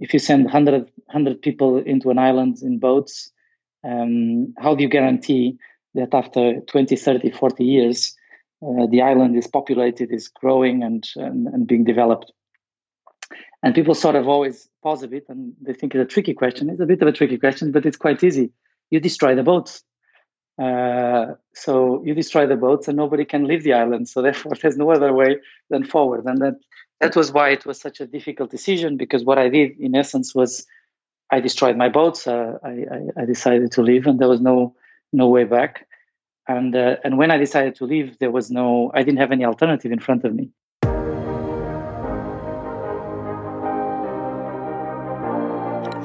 if you send 100, 100 people into an island in boats, um, how do you guarantee that after 20, 30, 40 years, uh, the island is populated, is growing, and, and, and being developed? And people sort of always pause a bit and they think it's a tricky question. It's a bit of a tricky question, but it's quite easy. You destroy the boats. Uh, so you destroy the boats and nobody can leave the island. So therefore, there's no other way than forward. And that that was why it was such a difficult decision because what I did in essence was I destroyed my boats. Uh, I, I, I, decided to leave, and there was no no way back. And uh, and when I decided to leave, there was no I didn't have any alternative in front of me.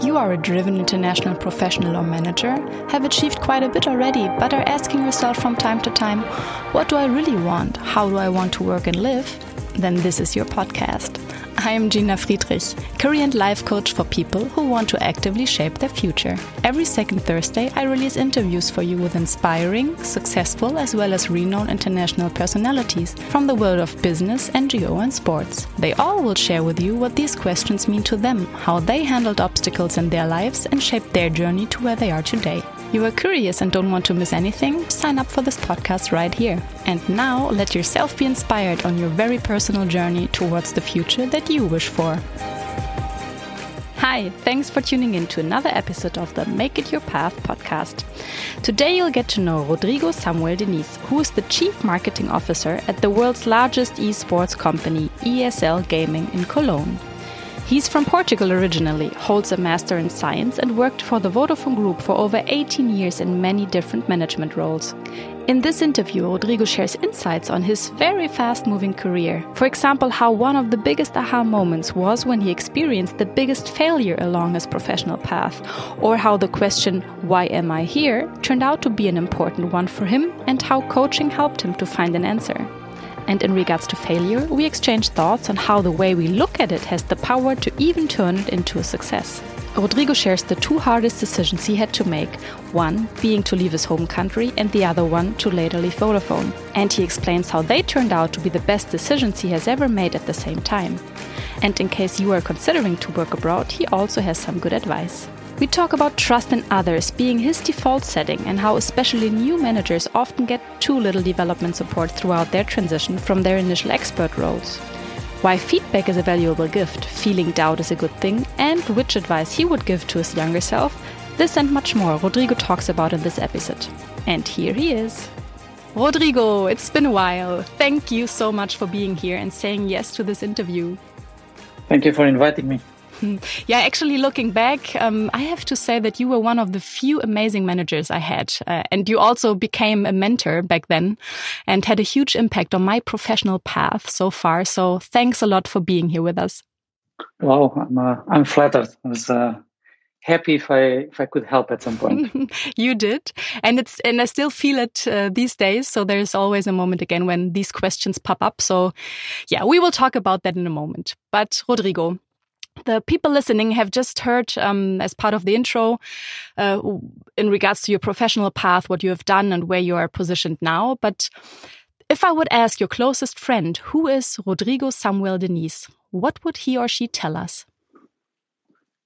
You are a driven international professional or manager, have achieved quite a bit already, but are asking yourself from time to time, what do I really want? How do I want to work and live? Then this is your podcast. I am Gina Friedrich, career and life coach for people who want to actively shape their future. Every second Thursday, I release interviews for you with inspiring, successful, as well as renowned international personalities from the world of business, NGO, and sports. They all will share with you what these questions mean to them, how they handled obstacles in their lives, and shaped their journey to where they are today. You are curious and don't want to miss anything? Sign up for this podcast right here. And now let yourself be inspired on your very personal journey towards the future that you wish for. Hi, thanks for tuning in to another episode of the Make It Your Path podcast. Today you'll get to know Rodrigo Samuel Diniz, who is the Chief Marketing Officer at the world's largest esports company, ESL Gaming in Cologne. He's from Portugal originally, holds a Master in Science, and worked for the Vodafone Group for over 18 years in many different management roles. In this interview, Rodrigo shares insights on his very fast moving career. For example, how one of the biggest aha moments was when he experienced the biggest failure along his professional path, or how the question, Why am I here? turned out to be an important one for him, and how coaching helped him to find an answer. And in regards to failure, we exchange thoughts on how the way we look at it has the power to even turn it into a success. Rodrigo shares the two hardest decisions he had to make one being to leave his home country, and the other one to later leave Vodafone. And he explains how they turned out to be the best decisions he has ever made at the same time. And in case you are considering to work abroad, he also has some good advice. We talk about trust in others being his default setting and how especially new managers often get too little development support throughout their transition from their initial expert roles. Why feedback is a valuable gift, feeling doubt is a good thing, and which advice he would give to his younger self. This and much more Rodrigo talks about in this episode. And here he is. Rodrigo, it's been a while. Thank you so much for being here and saying yes to this interview. Thank you for inviting me. Yeah, actually, looking back, um, I have to say that you were one of the few amazing managers I had. Uh, and you also became a mentor back then and had a huge impact on my professional path so far. So thanks a lot for being here with us. Wow, I'm, uh, I'm flattered. I was uh, happy if I if I could help at some point. you did, and it's and I still feel it uh, these days. So there's always a moment again when these questions pop up. So yeah, we will talk about that in a moment. But Rodrigo, the people listening have just heard um, as part of the intro uh, in regards to your professional path, what you have done and where you are positioned now. But if I would ask your closest friend, who is Rodrigo Samuel Diniz, what would he or she tell us?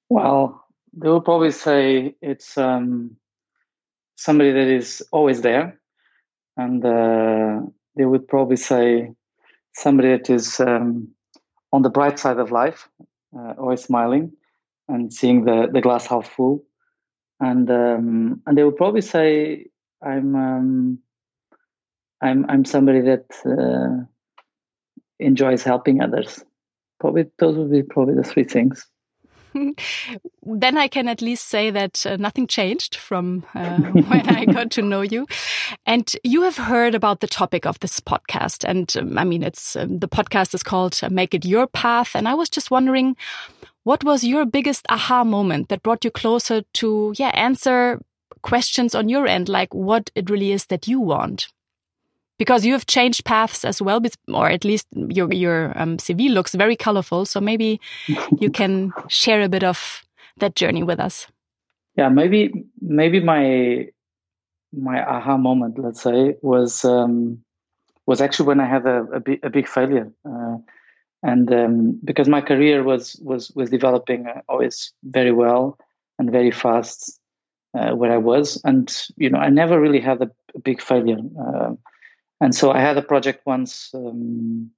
Well, they will probably say it's um, somebody that is always there. And uh, they would probably say somebody that is um, on the bright side of life uh, always smiling and seeing the, the glass half full. And um, and they will probably say, "I'm um, I'm I'm somebody that uh, enjoys helping others." Probably those would be probably the three things. then I can at least say that uh, nothing changed from uh, when I got to know you. And you have heard about the topic of this podcast. And um, I mean, it's um, the podcast is called uh, Make It Your Path. And I was just wondering, what was your biggest aha moment that brought you closer to, yeah, answer questions on your end, like what it really is that you want? Because you have changed paths as well, or at least your your um, CV looks very colorful. So maybe you can share a bit of that journey with us. Yeah, maybe maybe my my aha moment, let's say, was um, was actually when I had a, a, big, a big failure, uh, and um, because my career was was was developing uh, always very well and very fast uh, where I was, and you know I never really had a, a big failure, uh, and so I had a project once um,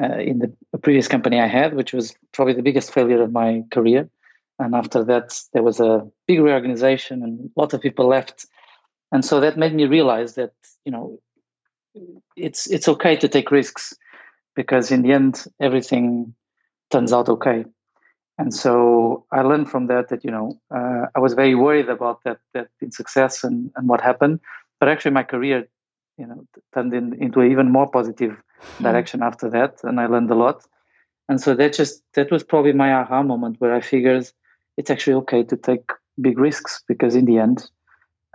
uh, in the previous company I had, which was probably the biggest failure of my career, and after that there was a big reorganization and lots of people left, and so that made me realize that you know it's it's okay to take risks because in the end everything turns out okay. And so i learned from that that you know uh, i was very worried about that that in success and, and what happened. But actually my career you know turned in, into an even more positive hmm. direction mm. after that and i learned a lot and so that just that was probably my aha moment where i figured it's actually okay to take big risks because in the end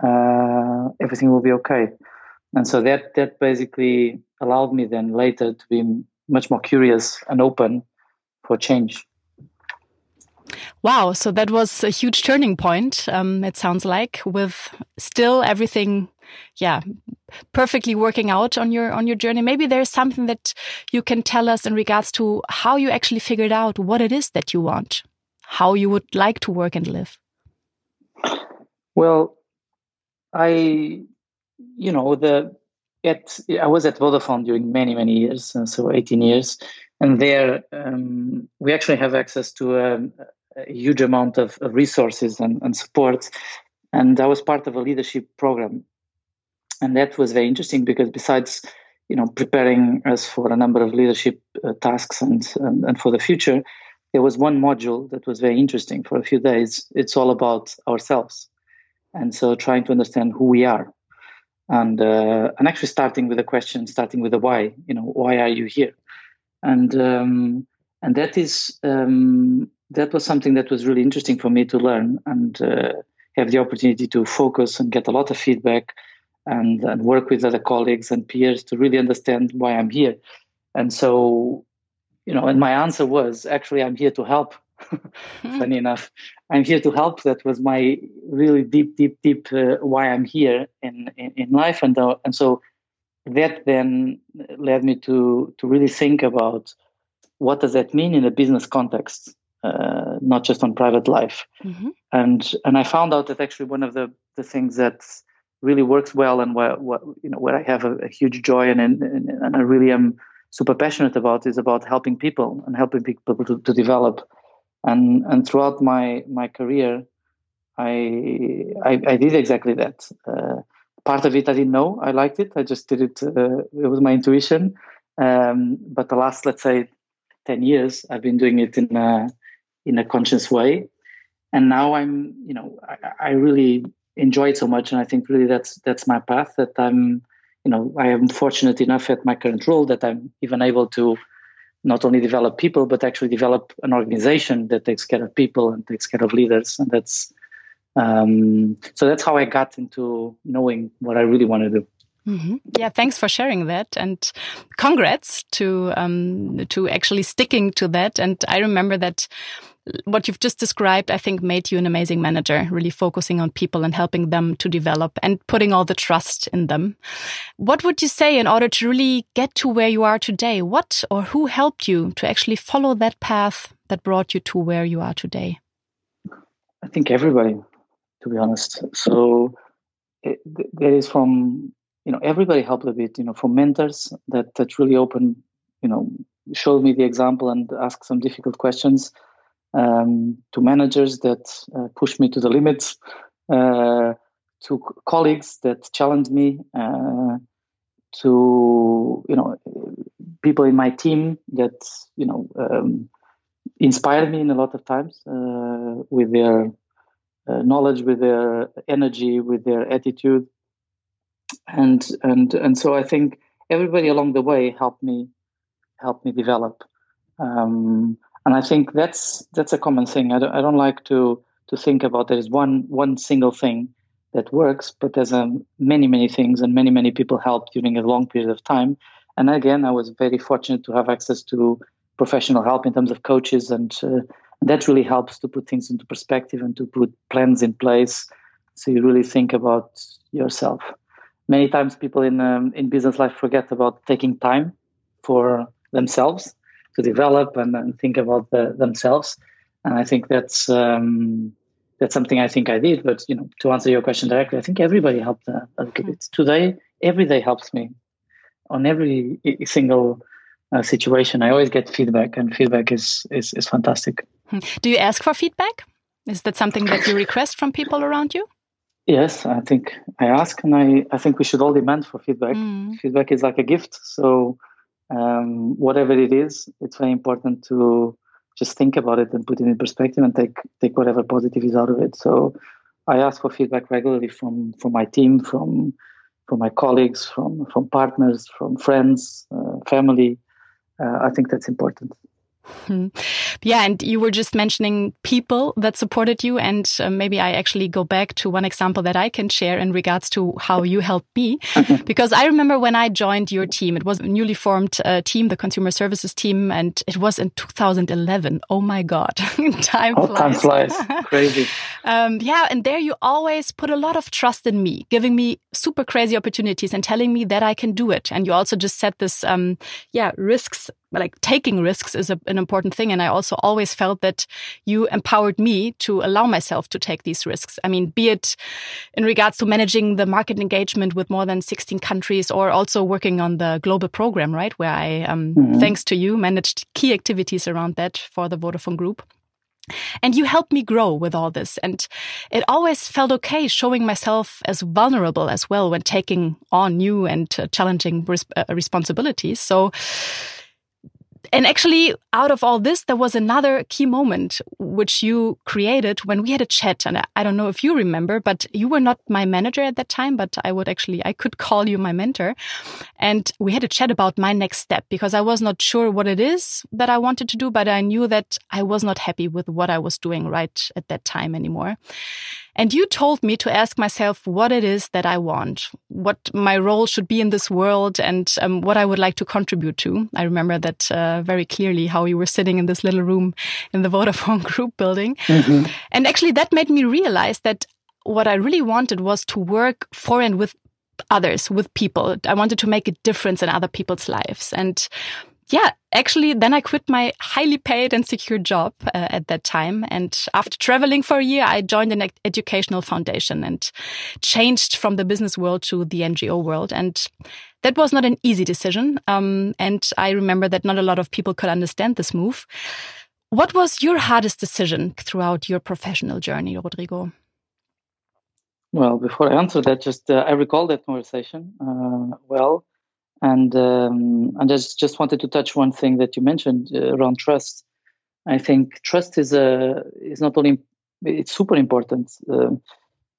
uh, everything will be okay and so that that basically allowed me then later to be much more curious and open for change. Wow, so that was a huge turning point. Um, it sounds like with still everything, yeah, perfectly working out on your on your journey. Maybe there's something that you can tell us in regards to how you actually figured out what it is that you want, how you would like to work and live. Well, I you know the at I was at Vodafone during many many years, uh, so 18 years, and there um, we actually have access to a, a huge amount of, of resources and, and, support. And I was part of a leadership program, and that was very interesting because besides you know preparing us for a number of leadership uh, tasks and, and and for the future, there was one module that was very interesting for a few days. It's all about ourselves, and so trying to understand who we are and uh, and actually starting with a question, starting with a why. You know, why are you here? And um, and that is um, that was something that was really interesting for me to learn and uh, have the opportunity to focus and get a lot of feedback and, and work with other colleagues and peers to really understand why I'm here. And so, you know, and my answer was actually I'm here to help funny enough i'm here to help that was my really deep deep deep uh, why i'm here in in, in life and uh, and so that then led me to to really think about what does that mean in a business context uh, not just on private life mm-hmm. and and i found out that actually one of the the things that really works well and where, what you know where i have a, a huge joy and, and and i really am super passionate about is about helping people and helping people to, to develop. And and throughout my my career i i, I did exactly that. Uh, part of it i didn't know i liked it. I just did it uh, it was my intuition. Um, but the last let's say 10 years i've been doing it in a in a conscious way. And now i'm you know I, I really enjoy it so much and i think really that's that's my path that i'm you know i am fortunate enough at my current role that i'm even able to not only develop people but actually develop an organization that takes care of people and takes care of leaders and that's um, so that's how i got into knowing what i really want to do Mm -hmm. Yeah, thanks for sharing that, and congrats to um, to actually sticking to that. And I remember that what you've just described, I think, made you an amazing manager, really focusing on people and helping them to develop and putting all the trust in them. What would you say in order to really get to where you are today? What or who helped you to actually follow that path that brought you to where you are today? I think everybody, to be honest. So there is from you know everybody helped a bit. You know, from mentors that that really open, you know, showed me the example and asked some difficult questions um, to managers that uh, push me to the limits, uh, to colleagues that challenge me, uh, to you know people in my team that you know um, inspire me in a lot of times uh, with their uh, knowledge, with their energy, with their attitude, and and and so I think everybody along the way helped me helped me develop. Um, and I think that's that's a common thing. I don't, I don't like to to think about there is one one single thing that works, but there's um, many many things and many many people help during a long period of time. And again, I was very fortunate to have access to professional help in terms of coaches, and uh, that really helps to put things into perspective and to put plans in place, so you really think about yourself. Many times, people in um, in business life forget about taking time for themselves to develop and, and think about the, themselves. And I think that's um, that's something I think I did. But you know, to answer your question directly, I think everybody helped uh, a little bit. Today, every day helps me on every single uh, situation. I always get feedback, and feedback is, is is fantastic. Hmm. Do you ask for feedback? Is that something that you request from people around you? Yes, I think I ask, and I, I think we should all demand for feedback. Mm. Feedback is like a gift, so um, whatever it is, it's very important to just think about it and put it in perspective and take take whatever positive is out of it. So I ask for feedback regularly from from my team, from from my colleagues, from from partners, from friends, uh, family. Uh, I think that's important. Hmm. Yeah, and you were just mentioning people that supported you, and uh, maybe I actually go back to one example that I can share in regards to how you helped me, because I remember when I joined your team, it was a newly formed uh, team, the consumer services team, and it was in 2011. Oh my God, time oh, flies! Time flies, crazy. um, yeah, and there you always put a lot of trust in me, giving me super crazy opportunities and telling me that I can do it. And you also just set this, um, yeah, risks like taking risks is a, an important thing. And I also always felt that you empowered me to allow myself to take these risks. I mean, be it in regards to managing the market engagement with more than 16 countries or also working on the global program, right? Where I, um, mm -hmm. thanks to you, managed key activities around that for the Vodafone Group. And you helped me grow with all this. And it always felt okay showing myself as vulnerable as well when taking on new and uh, challenging res uh, responsibilities. So and actually, out of all this, there was another key moment which you created when we had a chat. And I don't know if you remember, but you were not my manager at that time, but I would actually, I could call you my mentor. And we had a chat about my next step because I was not sure what it is that I wanted to do, but I knew that I was not happy with what I was doing right at that time anymore. And you told me to ask myself what it is that I want, what my role should be in this world, and um, what I would like to contribute to. I remember that uh, very clearly how you were sitting in this little room in the Vodafone Group building. Mm -hmm. And actually, that made me realize that what I really wanted was to work for and with others, with people. I wanted to make a difference in other people's lives. And yeah, actually, then I quit my highly paid and secure job uh, at that time. And after traveling for a year, I joined an educational foundation and changed from the business world to the NGO world. And that was not an easy decision. Um, and I remember that not a lot of people could understand this move. What was your hardest decision throughout your professional journey, Rodrigo? Well, before I answer that, just uh, I recall that conversation uh, well and um, and just just wanted to touch one thing that you mentioned uh, around trust. I think trust is a is not only it's super important uh,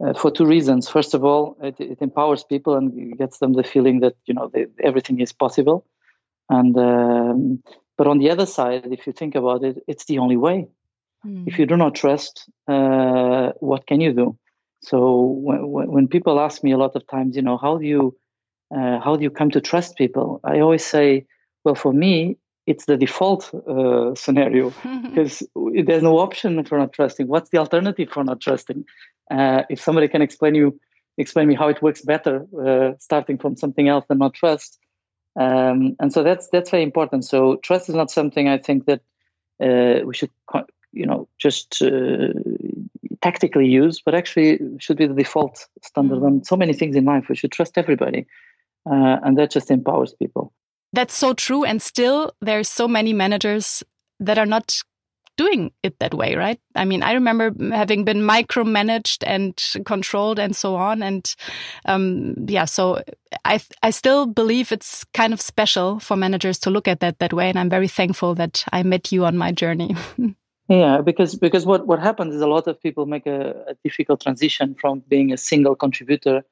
uh, for two reasons. First of all, it, it, empowers people and gets them the feeling that you know they, everything is possible. And um, but on the other side, if you think about it, it's the only way. Mm. If you do not trust, uh, what can you do? So when, when people ask me a lot of times, you know, how do you uh, how do you come to trust people? I always say, well, for me, it's the default uh, scenario because there's no option for not trusting. What's the alternative for not trusting? Uh, if somebody can explain you, explain me how it works better, uh, starting from something else than not trust. Um, and so that's that's very important. So trust is not something I think that uh, we should, you know, just uh, tactically use, but actually should be the default standard mm. on so many things in life. We should trust everybody uh, and that just empowers people. That's so true. And still, there's so many managers that are not doing it that way, right? I mean, I remember having been micromanaged and controlled and so on. And um, yeah, so I I still believe it's kind of special for managers to look at that that way. And I'm very thankful that I met you on my journey. yeah, because because what what happens is a lot of people make a, a difficult transition from being a single contributor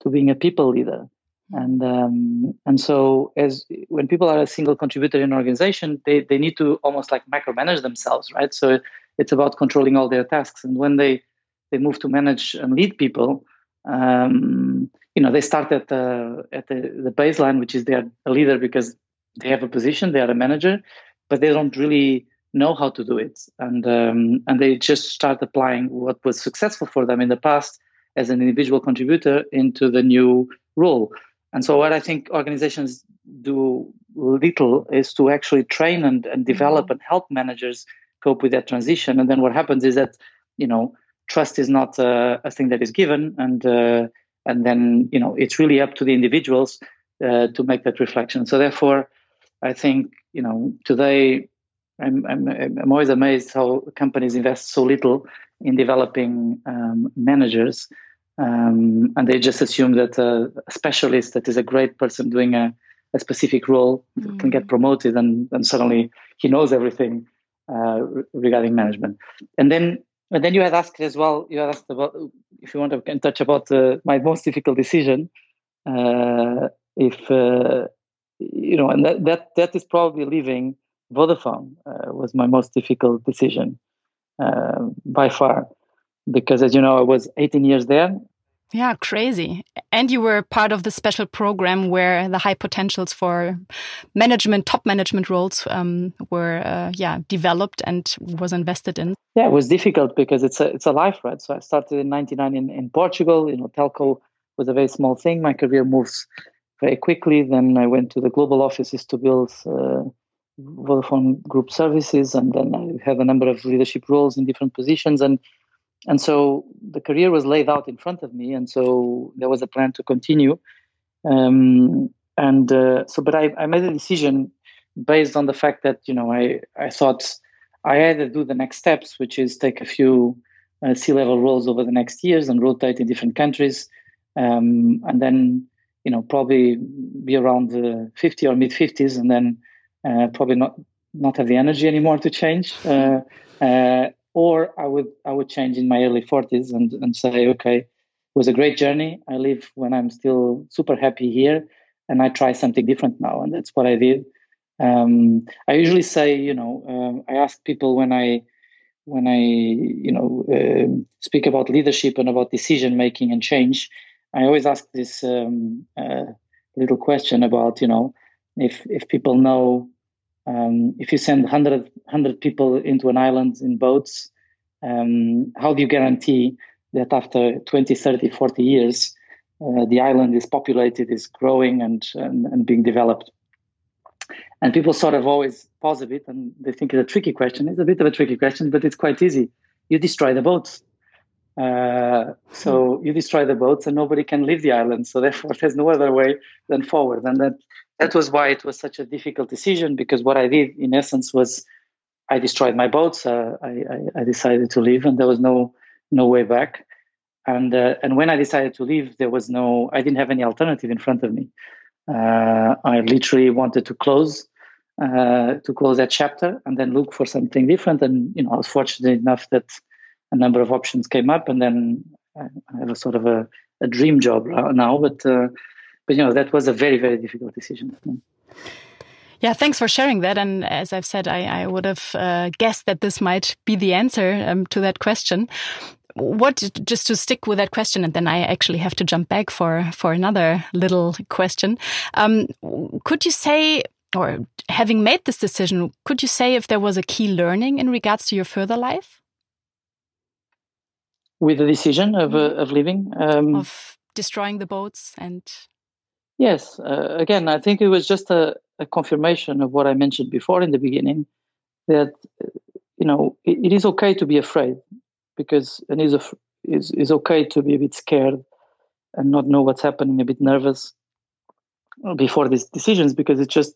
to being a people leader and um, and so as when people are a single contributor in an organization they, they need to almost like micromanage themselves right? So it's about controlling all their tasks. And when they they move to manage and lead people um, you know they start at the at the, the baseline which is they're a leader because they have a position they are a manager but they don't really know how to do it. And um, and they just start applying what was successful for them in the past as an individual contributor into the new role and so, what I think organizations do little is to actually train and, and develop mm-hmm. and help managers cope with that transition. And then what happens is that you know trust is not uh, a thing that is given, and uh, and then you know it's really up to the individuals uh, to make that reflection. So therefore, I think you know today I'm I'm, I'm always amazed how companies invest so little in developing um, managers. Um, and they just assume that a specialist that is a great person doing a, a specific role mm. can get mm. promoted and, and suddenly he knows everything uh, regarding management. And then and then you had asked as well. You had asked about if you want to can touch about uh, my most difficult decision. Uh, if uh, you know, and that that that is probably leaving Vodafone uh, was my most difficult decision uh, by far, because as you know, I was 18 years there. Yeah, crazy. And you were part of the special program where the high potentials for management, top management roles um, were, uh, yeah, developed and was invested in. Yeah, it was difficult because it's a it's a life, right? So I started in '99 in, in Portugal. You know, telco was a very small thing. My career moves very quickly. Then I went to the global offices to build uh, Vodafone Group services, and then I had a number of leadership roles in different positions. And and so the career was laid out in front of me, and so there was a plan to continue. Um, and uh, so, but I, I made a decision based on the fact that you know I I thought I either do the next steps, which is take a few uh, C-level roles over the next years and rotate in different countries, um, and then you know probably be around the 50 or mid 50s, and then uh, probably not not have the energy anymore to change. Uh, uh, or I would I would change in my early 40s and, and say, okay, it was a great journey. I live when I'm still super happy here, and I try something different now, and that's what I did. Um, I usually say, you know, um, I ask people when I when I you know uh, speak about leadership and about decision making and change. I always ask this um, uh, little question about you know if if people know um, if you send 100, 100 people into an island in boats, um, how do you guarantee that after 20, 30, 40 years, uh, the island is populated, is growing, and, and, and being developed? And people sort of always pause a bit and they think it's a tricky question. It's a bit of a tricky question, but it's quite easy. You destroy the boats. Uh, so hmm. you destroy the boats and nobody can leave the island. So therefore, there's no other way than forward. And that that was why it was such a difficult decision because what I did in essence was I destroyed my boats. Uh, I, I, I, decided to leave, and there was no no way back. And uh, and when I decided to leave, there was no. I didn't have any alternative in front of me. Uh, I literally wanted to close uh, to close that chapter and then look for something different. And you know, I was fortunate enough that a number of options came up, and then I have a sort of a, a dream job now, but uh, but you know that was a very very difficult decision. Yeah, thanks for sharing that. And as I've said, I, I would have uh, guessed that this might be the answer um, to that question. What, just to stick with that question, and then I actually have to jump back for for another little question. Um, could you say, or having made this decision, could you say if there was a key learning in regards to your further life? With the decision of uh, of leaving, um, of destroying the boats and Yes, uh, again, I think it was just a, a, confirmation of what I mentioned before in the beginning that you know it, it is okay to be afraid because and is is is okay to be a bit scared and not know what's happening, a bit nervous before these decisions because it just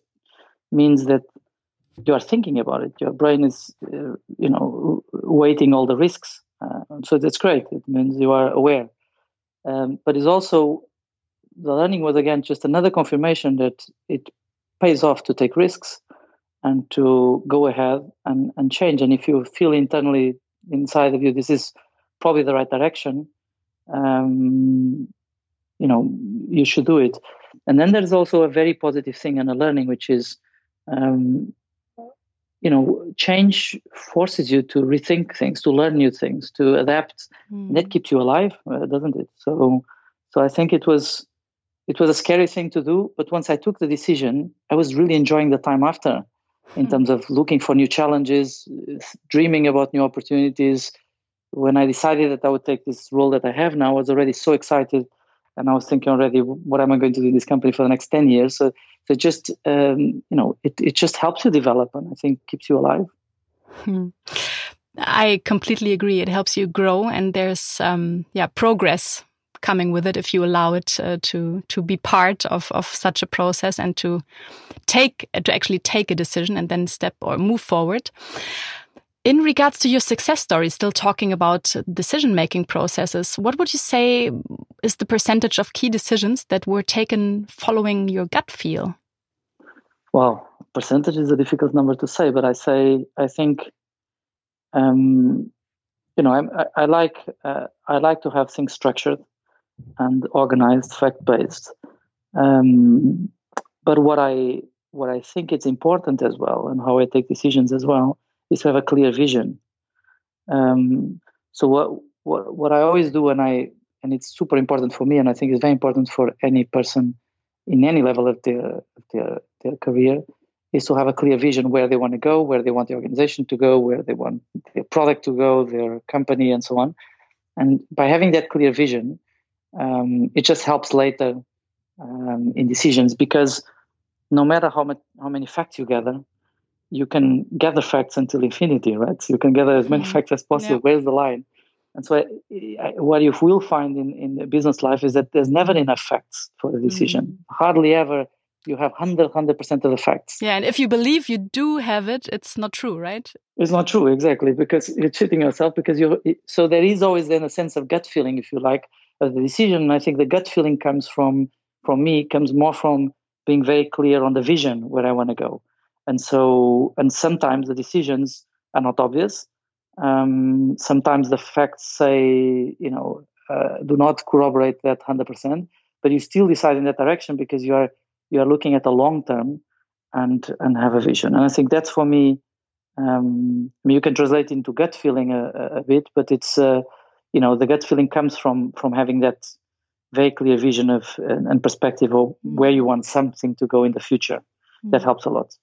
means that you are thinking about it. Your brain is, uh, you know, weighting all the risks. Uh, so that's great. It means you are aware. Um, but it's also the learning was again just another confirmation that it pays off to take risks and to go ahead and, and change. And if you feel internally inside of you, this is probably the right direction, um, you know, you should do it. And then there's also a very positive thing and a learning, which is, um, you know, change forces you to rethink things, to learn new things, to adapt. Mm. That keeps you alive, uh, doesn't it? So, so I think it was it was a scary thing to do but once i took the decision i was really enjoying the time after in hmm. terms of looking for new challenges dreaming about new opportunities when i decided that i would take this role that i have now i was already so excited and I was thinking already, what am I going to do in this company for the next ten years? So, so just um, you know, it it just helps you develop, and I think keeps you alive. Hmm. I completely agree. It helps you grow, and there's um, yeah progress coming with it if you allow it uh, to to be part of of such a process and to take to actually take a decision and then step or move forward. In regards to your success story, still talking about decision making processes, what would you say is the percentage of key decisions that were taken following your gut feel? Well, percentage is a difficult number to say, but I say I think um, you know I, I like uh, I like to have things structured and organized, fact based. Um, but what I what I think it's important as well, and how I take decisions as well, is to have a clear vision. Um, so what, what what I always do when I and it's super important for me, and I think it's very important for any person in any level of their of their, their career, is to have a clear vision where they want to go, where they want the organization to go, where they want their product to go, their company, and so on. And by having that clear vision, um, it just helps later um, in decisions because no matter how much how many facts you gather, you can gather facts until infinity, right? You can gather as many mm-hmm. facts as possible. Yeah. Where's the line? And so, I, I, what you will find in in business life is that there's never enough facts for the decision. Mm-hmm. Hardly ever you have 100 100% of the facts. Yeah, and if you believe you do have it, it's not true, right? It's not true, exactly, because you're cheating yourself. Because you're so there is always then a sense of gut feeling, if you like, the decision. I think the gut feeling comes from from me comes more from being very clear on the vision where I want to go, and so and sometimes the decisions are not obvious. Um, sometimes the facts say you know uh, do not corroborate that hundred percent, but you still decide in that direction because you are you are looking at the long term and and have a vision. And I think that's for me. Um, I mean, you can translate into gut feeling a, a bit, but it's uh, you know the gut feeling comes from from having that very clear vision of and, perspective of where you want something to go in the future. Mm-hmm. That helps a lot.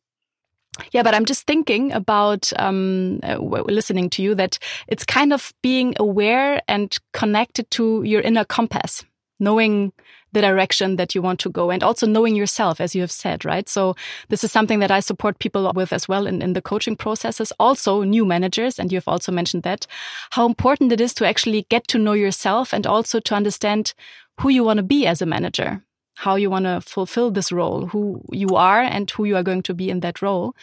Yeah, but I'm just thinking about um, uh, listening to you that it's kind of being aware and connected to your inner compass, knowing the direction that you want to go and also knowing yourself, as you have said, right? So this is something that I support people with as well in, in the coaching processes. Also new managers. And you've also mentioned that how important it is to actually get to know yourself and also to understand who you want to be as a manager how you want to fulfill this role, who you are and who you are going to be in that role.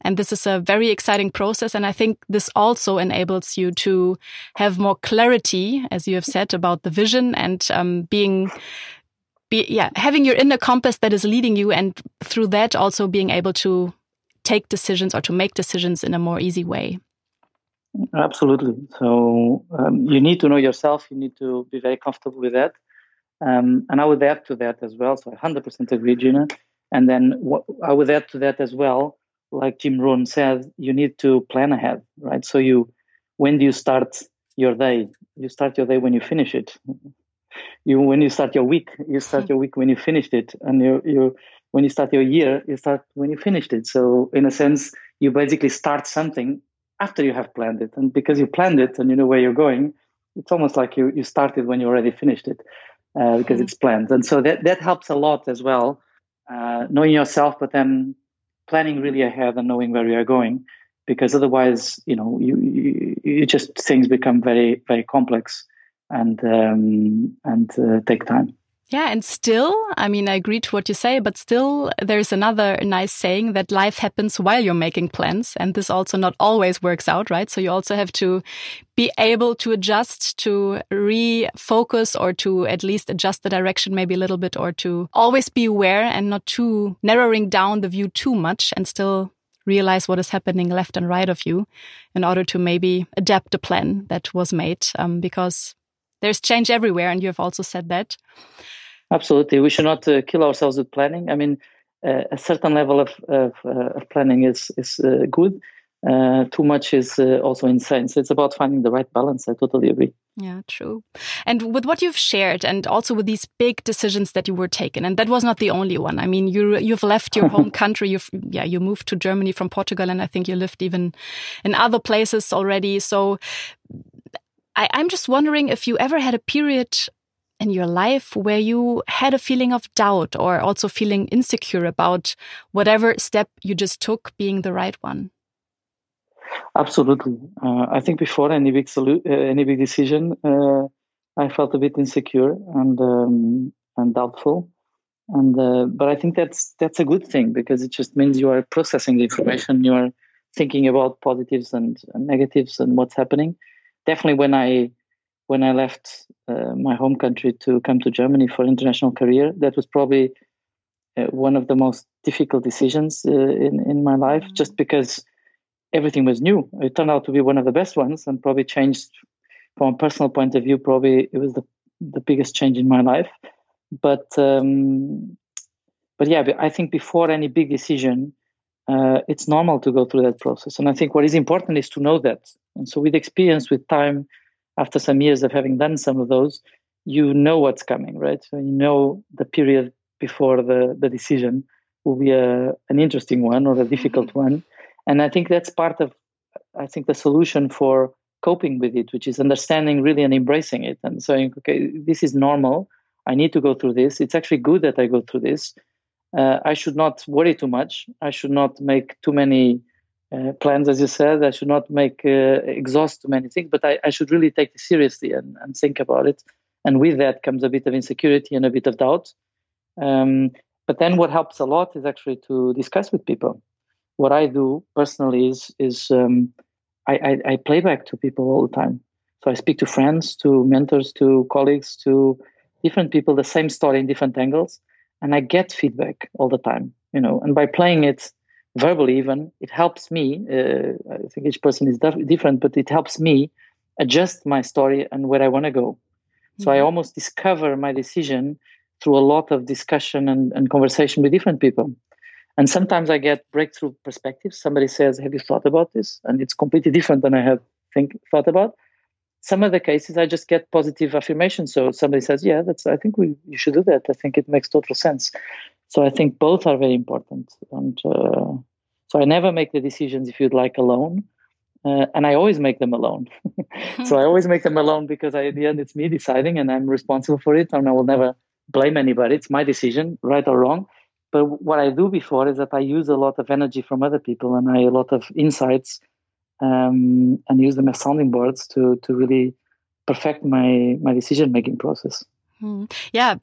And this is a very exciting process. And I think this also enables you to have more clarity, as you have said, about the vision and um, being be, yeah, having your inner compass that is leading you, and through that also being able to take decisions or to make decisions in a more easy way. Absolutely. So um, you need to know yourself. You need to be very comfortable with that. Um, and I would add to that as well. So I 100% agree, Gina. And then I would add to that as well, like Jim Rohn said, you need to plan ahead, right? So you, when do you start your day? You start your day when you finish it you when you start your week you start your week when you finished it and you you when you start your year you start when you finished it so in a sense you basically start something after you have planned it and because you planned it and you know where you're going it's almost like you you started when you already finished it uh, because mm-hmm. it's planned and so that that helps a lot as well uh, knowing yourself but then planning really ahead and knowing where you are going because otherwise you know you, you, you just things become very very complex and um, and uh, take time. Yeah, and still, I mean, I agree to what you say, but still, there's another nice saying that life happens while you're making plans. And this also not always works out, right? So you also have to be able to adjust, to refocus, or to at least adjust the direction maybe a little bit, or to always be aware and not too narrowing down the view too much and still realize what is happening left and right of you in order to maybe adapt a plan that was made. Um, because there's change everywhere, and you have also said that. Absolutely, we should not uh, kill ourselves with planning. I mean, uh, a certain level of of, uh, of planning is is uh, good. Uh, too much is uh, also insane. So it's about finding the right balance. I totally agree. Yeah, true. And with what you've shared, and also with these big decisions that you were taken, and that was not the only one. I mean, you you've left your home country. You've yeah, you moved to Germany from Portugal, and I think you lived even in other places already. So I, I'm just wondering if you ever had a period in your life where you had a feeling of doubt or also feeling insecure about whatever step you just took being the right one? Absolutely. Uh, I think before any big uh, any big decision, uh, I felt a bit insecure and um, and doubtful. And uh, but I think that's that's a good thing because it just means you are processing the information, you are thinking about positives and, and negatives and what's happening. Definitely, when I when I left uh, my home country to come to Germany for international career, that was probably uh, one of the most difficult decisions uh, in in my life, mm-hmm. just because everything was new. It turned out to be one of the best ones, and probably changed from a personal point of view. Probably it was the the biggest change in my life. But um, but yeah, I think before any big decision, uh, it's normal to go through that process. And I think what is important is to know that. And so, with experience, with time, after some years of having done some of those, you know what's coming, right? So you know the period before the, the decision will be a, an interesting one or a difficult mm-hmm. one. And I think that's part of, I think, the solution for coping with it, which is understanding really and embracing it and saying, okay, this is normal. I need to go through this. It's actually good that I go through this. Uh, I should not worry too much. I should not make too many uh, plans, as you said. I should not make uh, exhaust too many things, but I, I should really take it seriously and, and, think about it. And with that comes a bit of insecurity and a bit of doubt. Um, but then what helps a lot is actually to discuss with people. What I do personally is is um, I, I, I play back to people all the time. So I speak to friends, to mentors, to colleagues, to different people, the same story in different angles, and I get feedback all the time. You know, and by playing it verbally, even it helps me. Uh, I think each person is different, but it helps me adjust my story and where I want to go. Mm-hmm. So I mm-hmm. almost discover my decision through a lot of discussion and, and conversation with different people. And sometimes I get breakthrough perspectives. Somebody says, "Have you thought about this?" And it's completely different than I have think thought about. Some of the cases I just get positive affirmation. So somebody says, "Yeah, that's. I think we you should do that. I think it makes total sense." So I think both are very important. And uh, so I never make the decisions, if you'd like, alone. Uh, and I always make them alone. so I always make them alone because I, at the end it's me deciding and I'm responsible for it. And I will never blame anybody. It's my decision, right or wrong. But what I do before is that I use a lot of energy from other people and I a lot of insights um, and use them as sounding boards to to really perfect my my decision making process. Hmm. Yeah,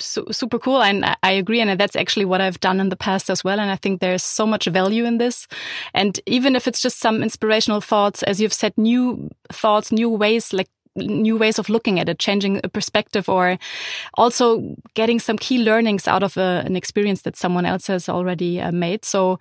su super cool. And I agree. And that's actually what I've done in the past as well. And I think there's so much value in this. And even if it's just some inspirational thoughts, as you've said, new thoughts, new ways, like new ways of looking at it, changing a perspective, or also getting some key learnings out of a, an experience that someone else has already uh, made. So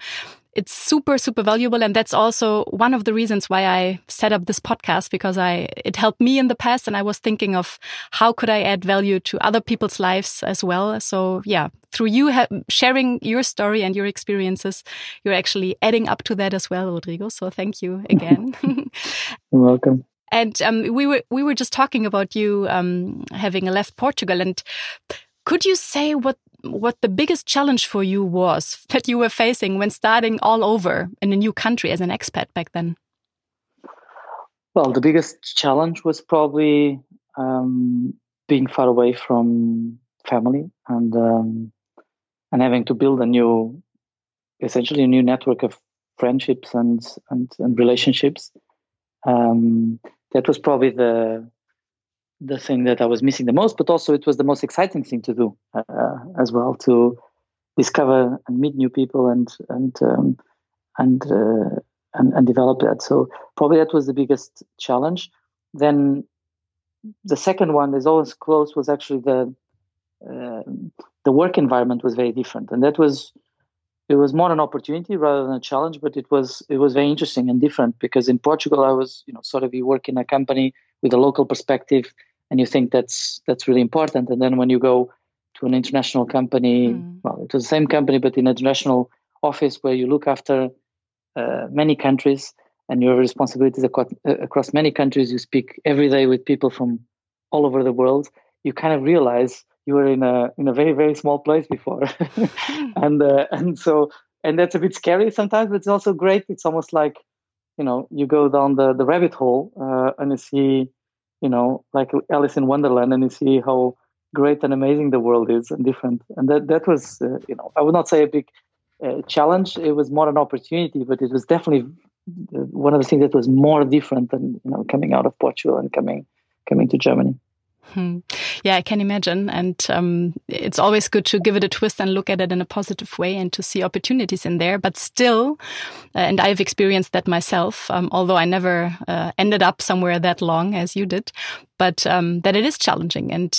it's super super valuable. And that's also one of the reasons why I set up this podcast because I it helped me in the past and I was thinking of how could I add value to other people's lives as well. So yeah through you sharing your story and your experiences you're actually adding up to that as well Rodrigo. So thank you again. You're welcome. And um, we were we were just talking about you um, having left Portugal, and could you say what what the biggest challenge for you was that you were facing when starting all over in a new country as an expat back then? Well, the biggest challenge was probably um, being far away from family and um, and having to build a new, essentially a new network of friendships and and, and relationships. Um, that was probably the the thing that I was missing the most, but also it was the most exciting thing to do uh, as well to discover and meet new people and and um, and, uh, and and develop that. So probably that was the biggest challenge. Then the second one is always close was actually the uh, the work environment was very different, and that was it was more an opportunity rather than a challenge. But it was it was very interesting and different because in Portugal I was you know sort of you work in a company with a local perspective and you think that's that's really important. And then when you go to an international company mm. well was the same company but in an international office where you look after uh, many countries and your responsibilities across, uh, across many countries you speak every day with people from all over the world you kind of realize you were in a in a very very small place before. And uh, and so and that's a bit scary sometimes but it's also great. It's almost like you know you go down the the rabbit hole uh, and you see you know, like Alice in Wonderland, and you see how great and amazing the world is and different. And that that was, uh, you know, I would not say a big uh, challenge. It was more an opportunity, but it was definitely uh, one of the things that was more different than you know coming out of Portugal and coming coming to Germany. Hmm. Yeah, I can imagine. And um, it's always good to give it a twist and look at it in a positive way and to see opportunities in there. But still, uh, and I've experienced that myself, um, although I never uh, ended up somewhere that long as you did, but um, that it is challenging. And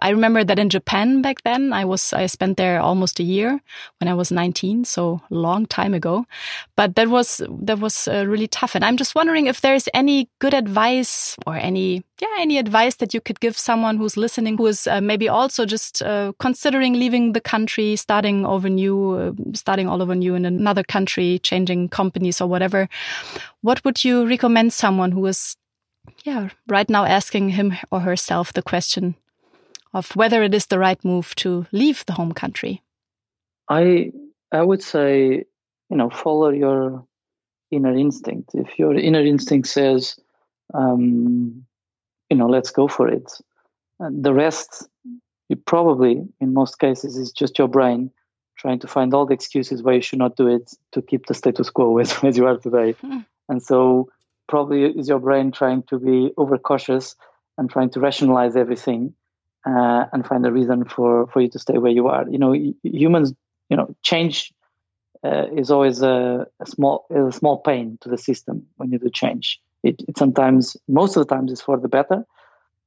I remember that in Japan back then, I was I spent there almost a year when I was 19, so long time ago. But that was that was uh, really tough. And I'm just wondering if there's any good advice or any yeah any advice that you could give someone who's listening who is uh, maybe also just uh, considering leaving the country, starting over new, uh, starting all over new in another country, changing companies or whatever. What would you recommend someone who is yeah, right now asking him or herself the question of whether it is the right move to leave the home country? I I would say, you know, follow your inner instinct. If your inner instinct says, um, you know, let's go for it, and the rest, you probably, in most cases, is just your brain trying to find all the excuses why you should not do it to keep the status quo as, as you are today. Hmm. And so probably is your brain trying to be overcautious and trying to rationalize everything uh, and find a reason for, for you to stay where you are. You know, humans, you know, change uh, is always a, a, small a small pain to the system when you do change. It, it, sometimes, most of the times, is for the better,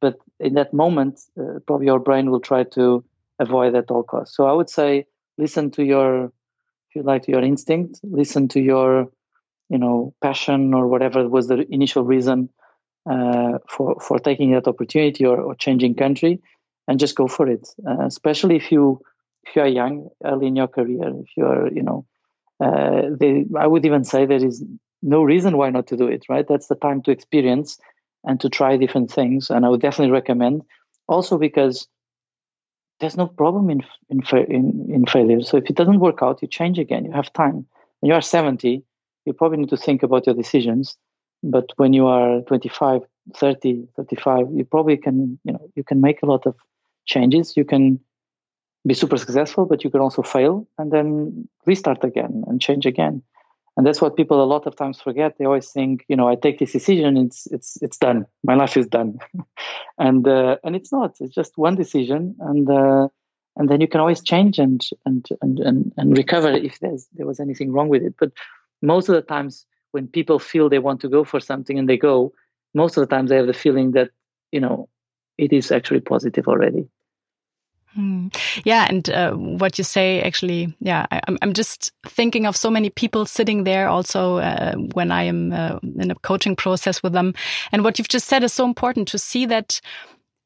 but in that moment, uh, probably your brain will try to avoid at all costs. So I would say, listen to your, if you like, to your instinct. Listen to your you know passion or whatever was the initial reason uh, for for taking that opportunity or, or, changing country and just go for it. Uh, especially if you if you are young early in your career if you are you know uh, they, i would even say there is no reason why not to do it right? That's the time to experience and to try different things and i would definitely recommend. Also because there's no problem in in in, in failure. So if it doesn't work out you change again. You have time. When you are 70 you probably need to think about your decisions but when you are 25 30 35 you probably can you know you can make a lot of changes. You can be super successful but you can also fail and then restart again and change again. And that's what people a lot of times forget. They always think you know i take this decision it's it's it's done. My life is done. And uh, and it's not. It's just one decision and uh, and then you can always change and and and and, and recover if there's there was anything wrong with it. But most of the times when people feel they want to go for something and they go, most of the times they have the feeling that, you know, it is actually positive already. Hmm. Yeah, and uh, what you say actually, yeah, I, am I'm just thinking of so many people sitting there also uh, when I am uh, in a coaching process with them, and what you've just said is so important to see that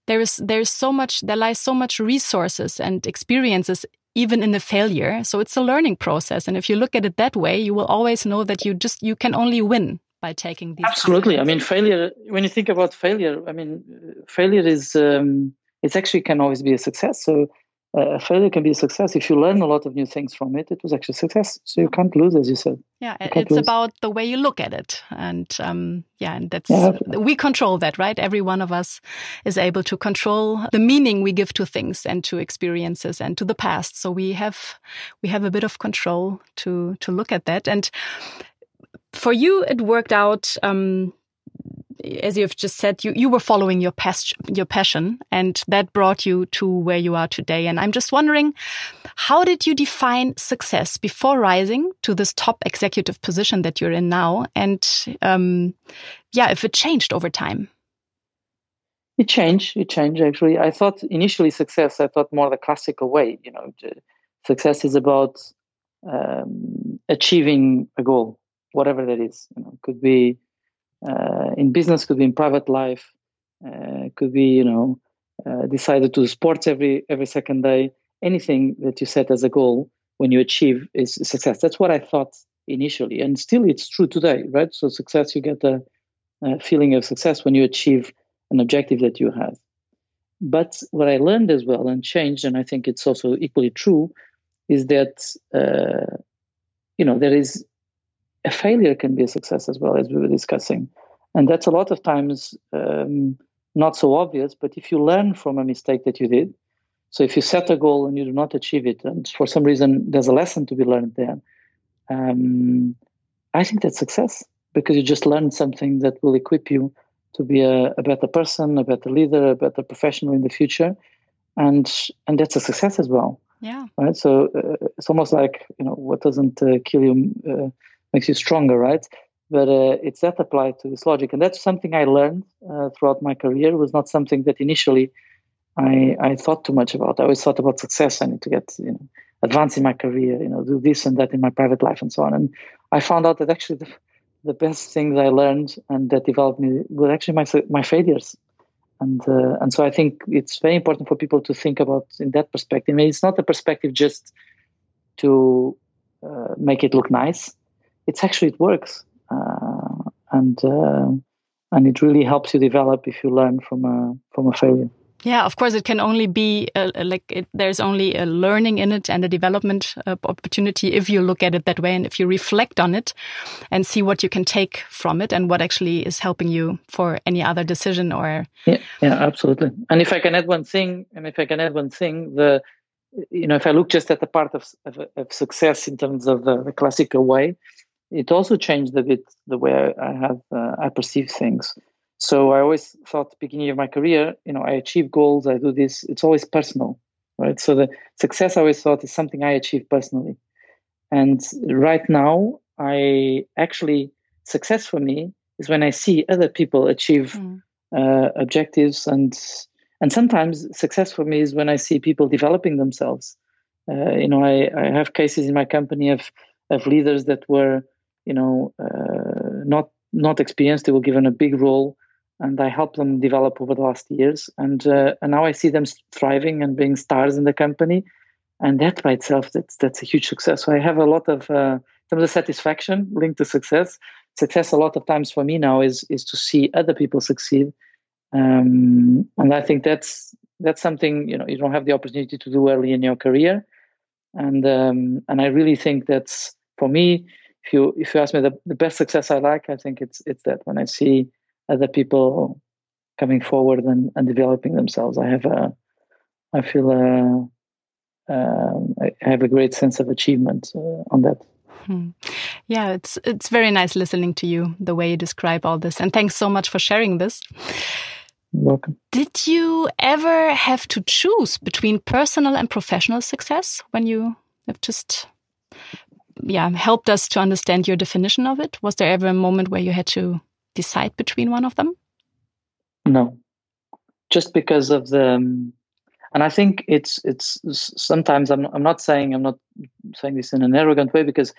there is there is so much there lies so much resources and experiences even in a failure. So it's a learning process. And if you look at it that way, you will always know that you just, you can only win by taking these. Absolutely. Decisions. I mean, failure, when you think about failure, I mean, failure is, um, it's actually can always be a success. So uh, failure can be a success if you learn a lot of new things from it. It was actually a success, so you can't lose, as you said. Yeah, it's lose. about the way you look at it, and um, yeah, and that's yeah. we control that, right? Every one of us is able to control the meaning we give to things and to experiences and to the past. So we have we have a bit of control to to look at that, and for you, it worked out. Um, as you've just said, you, you were following your past, your passion and that brought you to where you are today. And I'm just wondering, how did you define success before rising to this top executive position that you're in now? And, um, yeah, if it changed over time. It changed. It changed actually. I thought initially success. I thought more the classical way. You know, success is about um, achieving a goal, whatever that is. You know, could be uh, in business, could be in private life, uh, could be you know uh, decided to do sports every every second day. Anything that you set as a goal when you achieve is success. That's what I thought initially, and still it's true today, right? So success, you get a, a feeling of success when you achieve an objective that you have. But what I learned as well and changed, and I think it's also equally true, is that uh, you know there is a failure can be a success as well, as we were discussing. And that's a lot of times um, not so obvious. But if you learn from a mistake that you did, so if you set a goal and you do not achieve it, and for some reason there's a lesson to be learned there, um, I think that's success because you just learned something that will equip you to be a, a, better person, a better leader, a better professional in the future, and and that's a success as well. Yeah. Right. So uh, it's almost like you know what doesn't uh, kill you uh, makes you stronger, right? But uh, it's that applied to this logic, and that's something I learned uh, throughout my career. It was not something that initially I I thought too much about. I always thought about success. I need to get you know advance in my career, you know, do this and that in my private life and so on. And I found out that actually the, the best things I learned and that developed me were actually my my failures. And uh, and so I think it's very important for people to think about in that perspective. I mean, it's not a perspective just to uh, make it look nice. It's actually it works, uh, and uh, and it really helps you develop if you learn from a from a failure. Yeah, of course, it can only be a, a, like it, there's only a learning in it and a development uh, opportunity if you look at it that way and if you reflect on it and see what you can take from it and what actually is helping you for any other decision or. Yeah, yeah, absolutely. And if I can add one thing, and if I can add one thing, the you know if I look just at the part of of, of success in terms of the, the, classical way, it also changed a bit the way I have uh, I perceive things. So I always thought, beginning of my career, you know, I achieve goals, I do this. It's always personal, right? So the success I always thought is something I achieve personally. And right now, I actually success for me is when I see other people achieve mm. uh, objectives, and and sometimes success for me is when I see people developing themselves. Uh, you know, I, I have cases in my company of of leaders that were, you know, uh, not not experienced. They were given a big role and I helped them develop over the last years. And uh, and now I see them thriving and being stars in the company, and that by itself that's that's a huge success. So I have a lot of uh, terms of satisfaction linked to success. Success a lot of times for me now is is to see other people succeed, um, and I think that's that's something you know you don't have the opportunity to do early in your career, and um, and I really think that's for me. If you if you ask me the, the best success I like, I think it's it's that when I see other people coming forward and, and developing themselves. I have a, I feel a, um, I have a great sense of achievement uh, on that. Hmm. Yeah, it's it's very nice listening to you the way you describe all this, and thanks so much for sharing this. You're welcome. Did you ever have to choose between personal and professional success when you have just yeah helped us to understand your definition of it? Was there ever a moment where you had to decide between one of them? No, just because of the. Um, and I think it's it's sometimes I'm I'm not saying I'm not saying this in an arrogant way because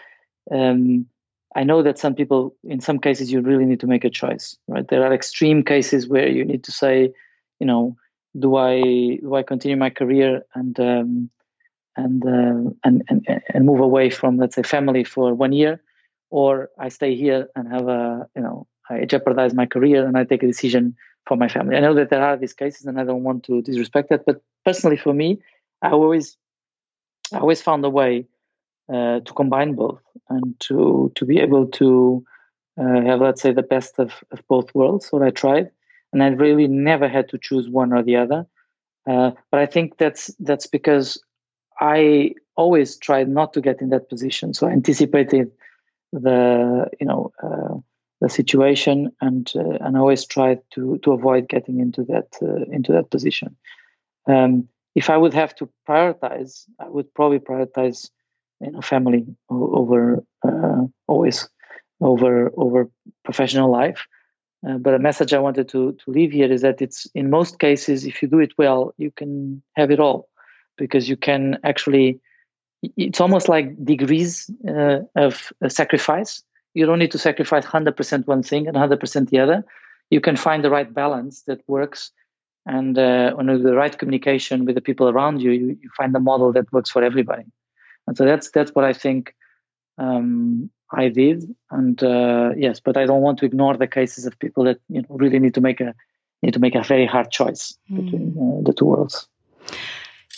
um, I know that some people in some cases you really need to make a choice, right? There are extreme cases where you need to say, you know, do I do I continue my career and um, and, uh, and and and move away from let's say family for one year, or I stay here and have a you know I jeopardize my career and I take a decision for my family. I know that there are these cases and I don't want to disrespect that, but personally for me, I always I always found a way uh, to combine both and to to be able to uh, have let's say the best of, of both worlds. What I tried, and I really never had to choose one or the other. Uh, but I think that's that's because I always tried not to get in that position. So I anticipated the you know uh, the situation and uh, and always tried to to avoid getting into that uh, into that position. Um, if I would have to prioritize, I would probably prioritize you know family over uh, always over over professional life. Uh, but a message I wanted to to leave here is that it's in most cases, if you do it well, you can have it all because you can actually. It's almost like degrees uh, of sacrifice you don't need to sacrifice 100% one thing and 100% the other. You can find the right balance that works. And uh, when the right communication with the people around you, you, you find the model that works for everybody. And so that's that's what I think um, I did. And uh, yes, but I don't want to ignore the cases of people that you know really need to make a need to make a very hard choice mm. between uh, the two worlds.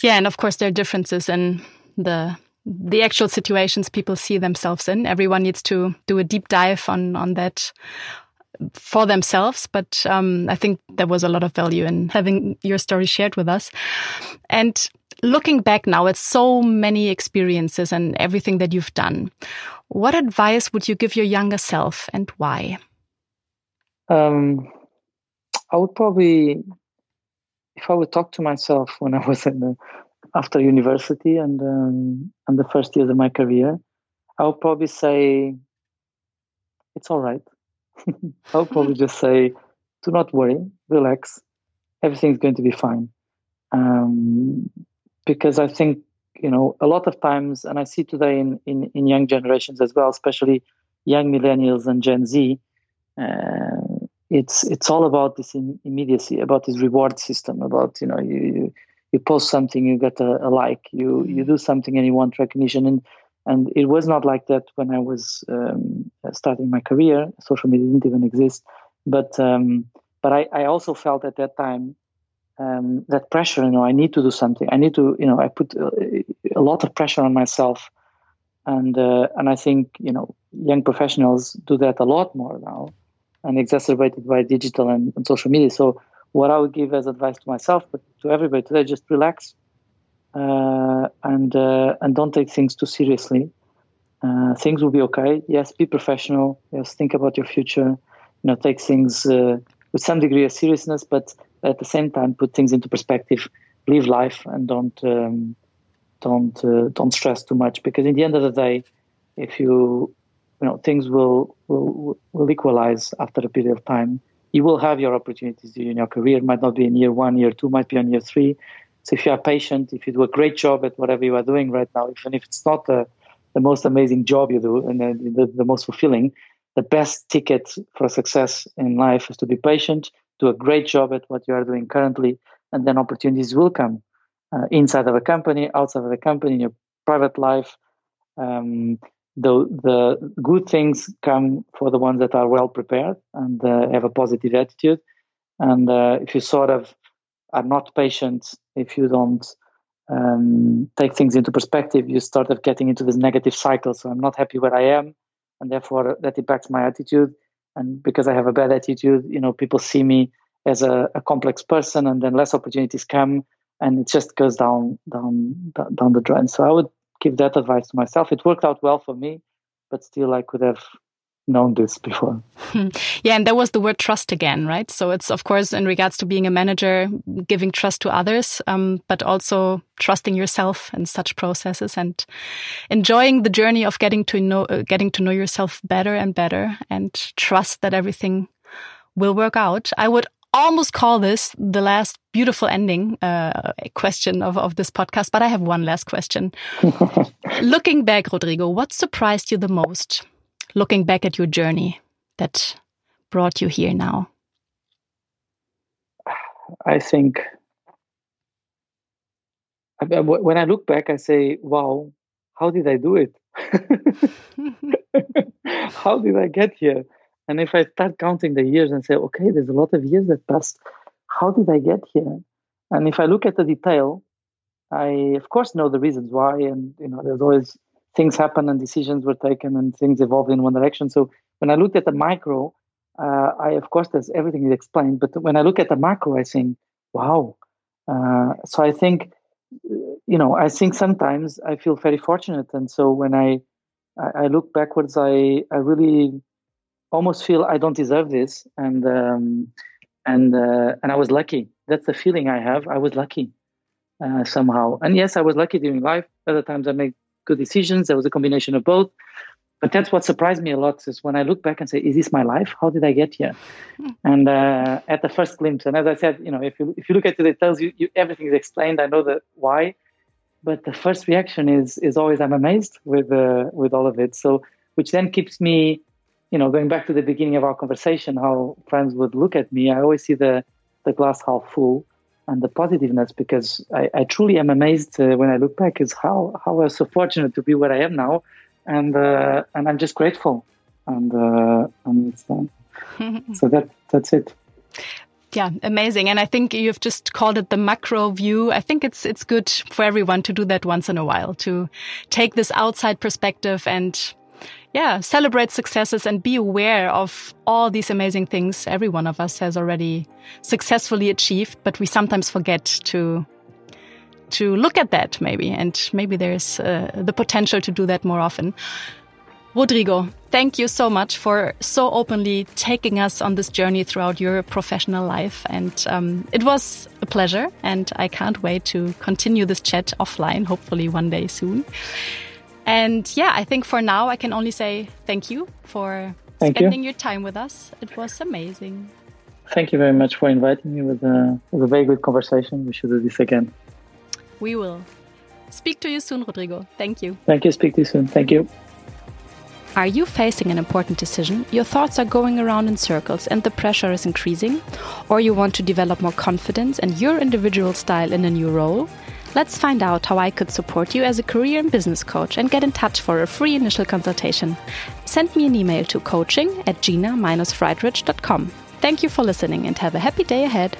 Yeah, and of course there are differences in the the actual situations people see themselves in. Everyone needs to do a deep dive on on that for themselves. But um, I think there was a lot of value in having your story shared with us. And looking back now at so many experiences and everything that you've done, what advice would you give your younger self and why? Um, I would probably, if I would talk to myself when I was in the, after university and um, and the first years of my career, I would probably say, it's all right. I would probably just say, do not worry, relax, everything's going to be fine. Um, because I think you know a lot of times, and I see today in in, in young generations as well, especially young millennials and Gen Z. Uh, it's it's all about this immediacy, about this reward system, about you know you you, you post something, you get a, a, like, you you do something and you want recognition, and and it was not like that when I was um, starting my career. Social media didn't even exist, but um, but I, I also felt at that time um, that pressure. You know, I need to do something. I need to you know I put a, a lot of pressure on myself, and uh, and I think you know young professionals do that a lot more now and exacerbated by digital and, and, social media. So, what I would give as advice to myself, but to everybody today, just relax uh, and uh, and don't take things too seriously. Uh, things will be okay. Yes, be professional. Yes, think about your future. You know, take things uh, with some degree of seriousness, but at the same time, put things into perspective. Live life and don't um, don't uh, don't stress too much because in the end of the day, if you you know things will will will equalize after a period of time. You will have your opportunities in your career. It might not be in year one, year two, might be on year three. So if you are patient, if you do a great job at whatever you are doing right now, even if it's not the, the most amazing job you do and the, the, the most fulfilling, the best ticket for success in life is to be patient, do a great job at what you are doing currently, and then opportunities will come uh, inside of a company, outside of the company, in your private life. Um, the the good things come for the ones that are well prepared and uh, have a positive attitude. And uh, if you sort of are not patient, if you don't um, take things into perspective, you start of getting into this negative cycle. So I'm not happy where I am, and therefore that impacts my attitude. And because I have a bad attitude, you know, people see me as a, a complex person, and then less opportunities come, and it just goes down down down the drain. So I would give that advice to myself. It worked out well for me, but still, I could have known this before. yeah, and there was the word trust again, right? So it's of course in regards to being a manager, giving trust to others, um, but also trusting yourself in such processes and enjoying the journey of getting to know uh, getting to know yourself better and better, and trust that everything will work out. I would almost call this the last beautiful ending uh, question of, of this podcast, but I have one last question. Looking back, Rodrigo, what surprised you the most? Looking back at your journey that brought you here now? I think when I look back, I say, wow, how did I do it? how did I get here? And if I start counting the years and say, okay, there's a lot of years that passed, how did I get here? And if I look at the detail, I of course know the reasons why, and you know, there's always things happen and decisions were taken and things evolve in one direction. So when I looked at the micro, uh, I of course there's everything is explained, but when I look at the macro, I think, wow. Uh, so I think, you know, I think sometimes I feel very fortunate, and so when I I, I look backwards, I I really almost feel I don't deserve this, and um, and uh, and I was lucky. That's the feeling I have. I was lucky uh, somehow, and yes, I was lucky during life. Other times I made good decisions. There was a combination of both. But that's what surprised me a lot is when I look back and say, "Is this my life? How did I get here?" Hmm. And uh, at the first glimpse, and as I said, you know, if you if you look at it, it tells you, you everything is explained. I know the why, but the first reaction is is always I'm amazed with uh, with all of it. So which then keeps me you know, going back to the beginning of our conversation, how friends would look at me, I always see the, the glass half full and the positiveness because I, I truly am amazed uh, when I look back is how, how I was so fortunate to be where I am now. And, uh, and I'm just grateful. And, uh, and uh, so that, that's it. Yeah, amazing. And I think you've just called it the macro view. I think it's it's good for everyone to do that once in a while, to take this outside perspective and yeah, celebrate successes and be aware of all these amazing things every one of us has already successfully achieved, but we sometimes forget to to look at that maybe and maybe there's uh, the potential to do that more often. Rodrigo, thank you so much for so openly taking us on this journey throughout your professional life. And um, it was a pleasure. And I can't wait to continue this chat offline, hopefully one day soon. And yeah, I think for now, I can only say thank you for thank spending you. your time with us. It was amazing. Thank you very much for inviting me. It was a, it was a very good conversation. We should do this again. We will. Speak to you soon, Rodrigo. Thank you. Thank you. Speak to you soon. Thank you. Are you facing an important decision? Your thoughts are going around in circles and the pressure is increasing? Or you want to develop more confidence and your individual style in a new role? Let's find out how I could support you as a career and business coach and get in touch for a free initial consultation. Send me an email to coaching at gina-friedrich.com. Thank you for listening and have a happy day ahead.